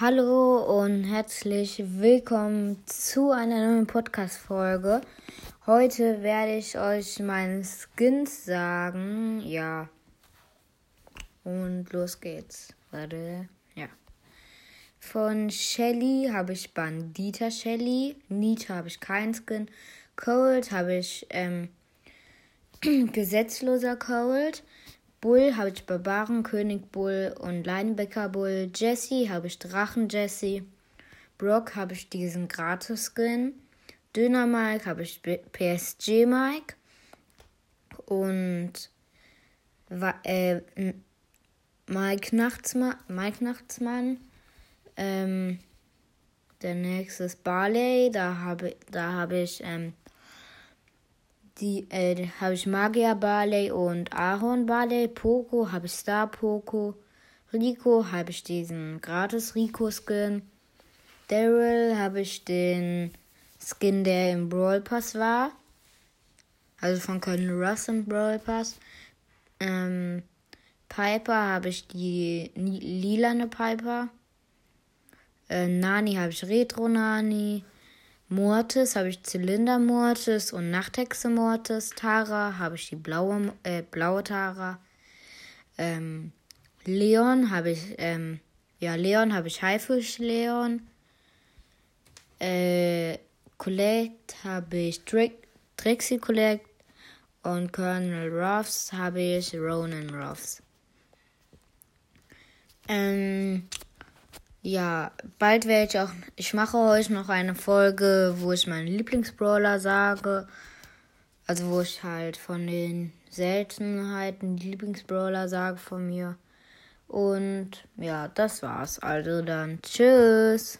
Hallo und herzlich willkommen zu einer neuen Podcast-Folge. Heute werde ich euch meine Skins sagen. Ja. Und los geht's. Warte. Ja. Von Shelly habe ich Bandita Shelly. Nita habe ich keinen Skin. Cold habe ich ähm, gesetzloser Cold. Bull habe ich Barbarenkönig Bull und Linebacker Bull. Jesse habe ich Drachen Jesse. Brock habe ich diesen Gratis-Skin. Döner Mike habe ich PSG Mike. Und äh, Mike Nachtsmann. Mike Nachtsmann. Ähm, der nächste ist Barley. Da habe da hab ich ähm, die äh, habe ich Magier Barley und Ahorn Barley. Poco habe ich Star Poco. Rico habe ich diesen gratis Rico Skin. Daryl habe ich den Skin, der im Brawl Pass war. Also von Colonel Russ im Brawl Pass. Ähm, Piper habe ich die lilane Piper. Äh, Nani habe ich Retro Nani. Mortis habe ich Zylinder Mortis und Nachthexe Mortis. Tara habe ich die blaue, äh, blaue Tara. Ähm, Leon habe ich, ähm, ja, Leon habe ich Haifisch Leon. Äh, Colette habe ich Trick, Trixie Colette. Und Colonel Ruffs habe ich Ronan Ruffs. Ähm, ja, bald werde ich auch. Ich mache euch noch eine Folge, wo ich meinen Lieblingsbrawler sage. Also wo ich halt von den Seltenheiten die Lieblingsbrawler sage von mir. Und ja, das war's. Also dann tschüss.